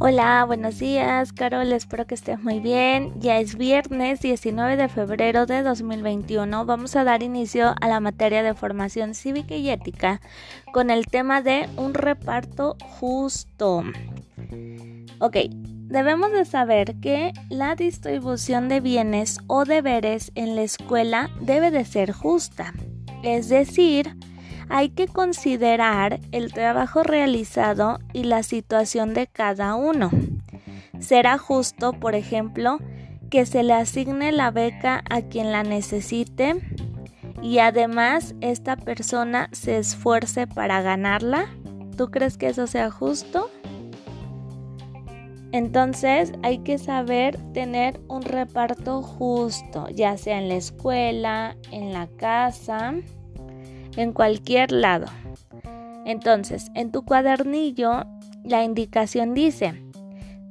Hola, buenos días, Carol, espero que estés muy bien. Ya es viernes 19 de febrero de 2021. Vamos a dar inicio a la materia de formación cívica y ética con el tema de un reparto justo. Ok, debemos de saber que la distribución de bienes o deberes en la escuela debe de ser justa. Es decir, hay que considerar el trabajo realizado y la situación de cada uno. Será justo, por ejemplo, que se le asigne la beca a quien la necesite y además esta persona se esfuerce para ganarla. ¿Tú crees que eso sea justo? Entonces hay que saber tener un reparto justo, ya sea en la escuela, en la casa en cualquier lado. Entonces, en tu cuadernillo, la indicación dice,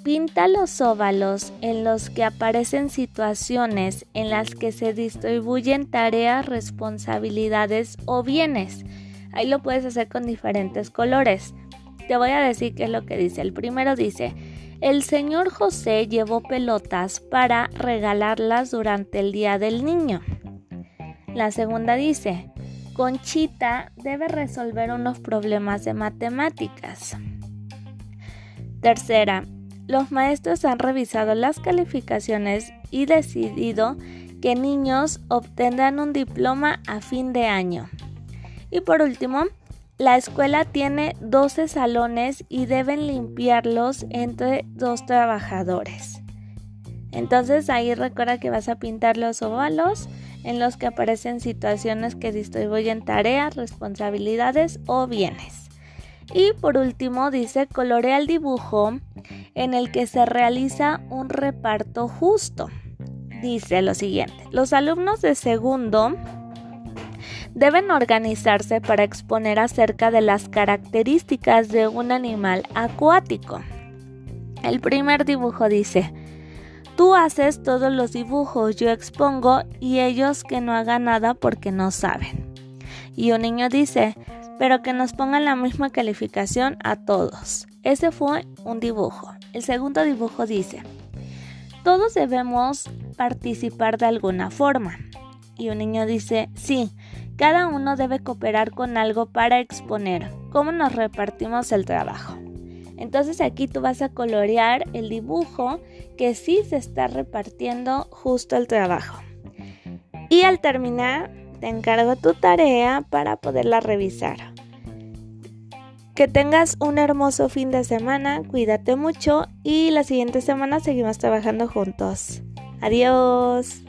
pinta los óvalos en los que aparecen situaciones en las que se distribuyen tareas, responsabilidades o bienes. Ahí lo puedes hacer con diferentes colores. Te voy a decir qué es lo que dice. El primero dice, el señor José llevó pelotas para regalarlas durante el Día del Niño. La segunda dice, Conchita debe resolver unos problemas de matemáticas. Tercera, los maestros han revisado las calificaciones y decidido que niños obtendrán un diploma a fin de año. Y por último, la escuela tiene 12 salones y deben limpiarlos entre dos trabajadores. Entonces ahí recuerda que vas a pintar los óvalos en los que aparecen situaciones que distribuyen tareas, responsabilidades o bienes. Y por último dice colorea el dibujo en el que se realiza un reparto justo. Dice lo siguiente, los alumnos de segundo deben organizarse para exponer acerca de las características de un animal acuático. El primer dibujo dice, Tú haces todos los dibujos, yo expongo y ellos que no hagan nada porque no saben. Y un niño dice, pero que nos pongan la misma calificación a todos. Ese fue un dibujo. El segundo dibujo dice, todos debemos participar de alguna forma. Y un niño dice, sí, cada uno debe cooperar con algo para exponer cómo nos repartimos el trabajo. Entonces aquí tú vas a colorear el dibujo que sí se está repartiendo justo el trabajo. Y al terminar, te encargo tu tarea para poderla revisar. Que tengas un hermoso fin de semana, cuídate mucho y la siguiente semana seguimos trabajando juntos. Adiós.